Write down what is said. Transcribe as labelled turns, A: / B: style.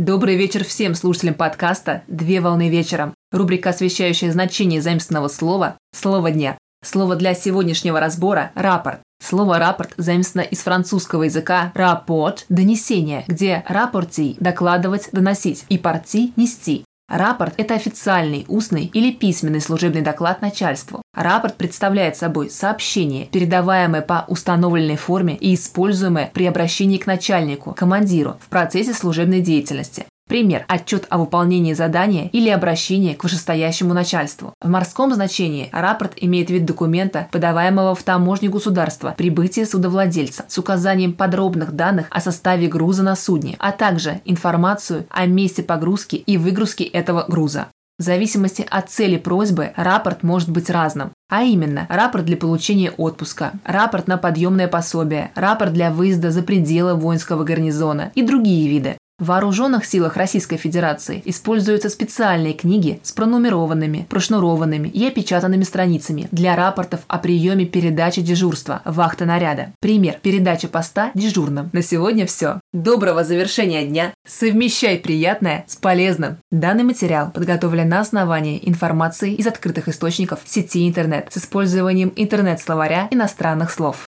A: Добрый вечер всем слушателям подкаста «Две волны вечером». Рубрика, освещающая значение заимственного слова «Слово дня». Слово для сегодняшнего разбора – «рапорт». Слово «рапорт» заимствовано из французского языка «рапорт» – «донесение», где «рапорти» – «докладывать», «доносить» и «парти» – «нести». Рапорт – это официальный, устный или письменный служебный доклад начальству. Рапорт представляет собой сообщение, передаваемое по установленной форме и используемое при обращении к начальнику, командиру в процессе служебной деятельности. Пример – отчет о выполнении задания или обращение к вышестоящему начальству. В морском значении рапорт имеет вид документа, подаваемого в таможню государства, прибытие судовладельца с указанием подробных данных о составе груза на судне, а также информацию о месте погрузки и выгрузки этого груза. В зависимости от цели просьбы рапорт может быть разным. А именно, рапорт для получения отпуска, рапорт на подъемное пособие, рапорт для выезда за пределы воинского гарнизона и другие виды. В вооруженных силах Российской Федерации используются специальные книги с пронумерованными, прошнурованными и опечатанными страницами для рапортов о приеме передачи дежурства вахта наряда. Пример. Передача поста дежурным. На сегодня все. Доброго завершения дня. Совмещай приятное с полезным. Данный материал подготовлен на основании информации из открытых источников сети интернет с использованием интернет-словаря иностранных слов.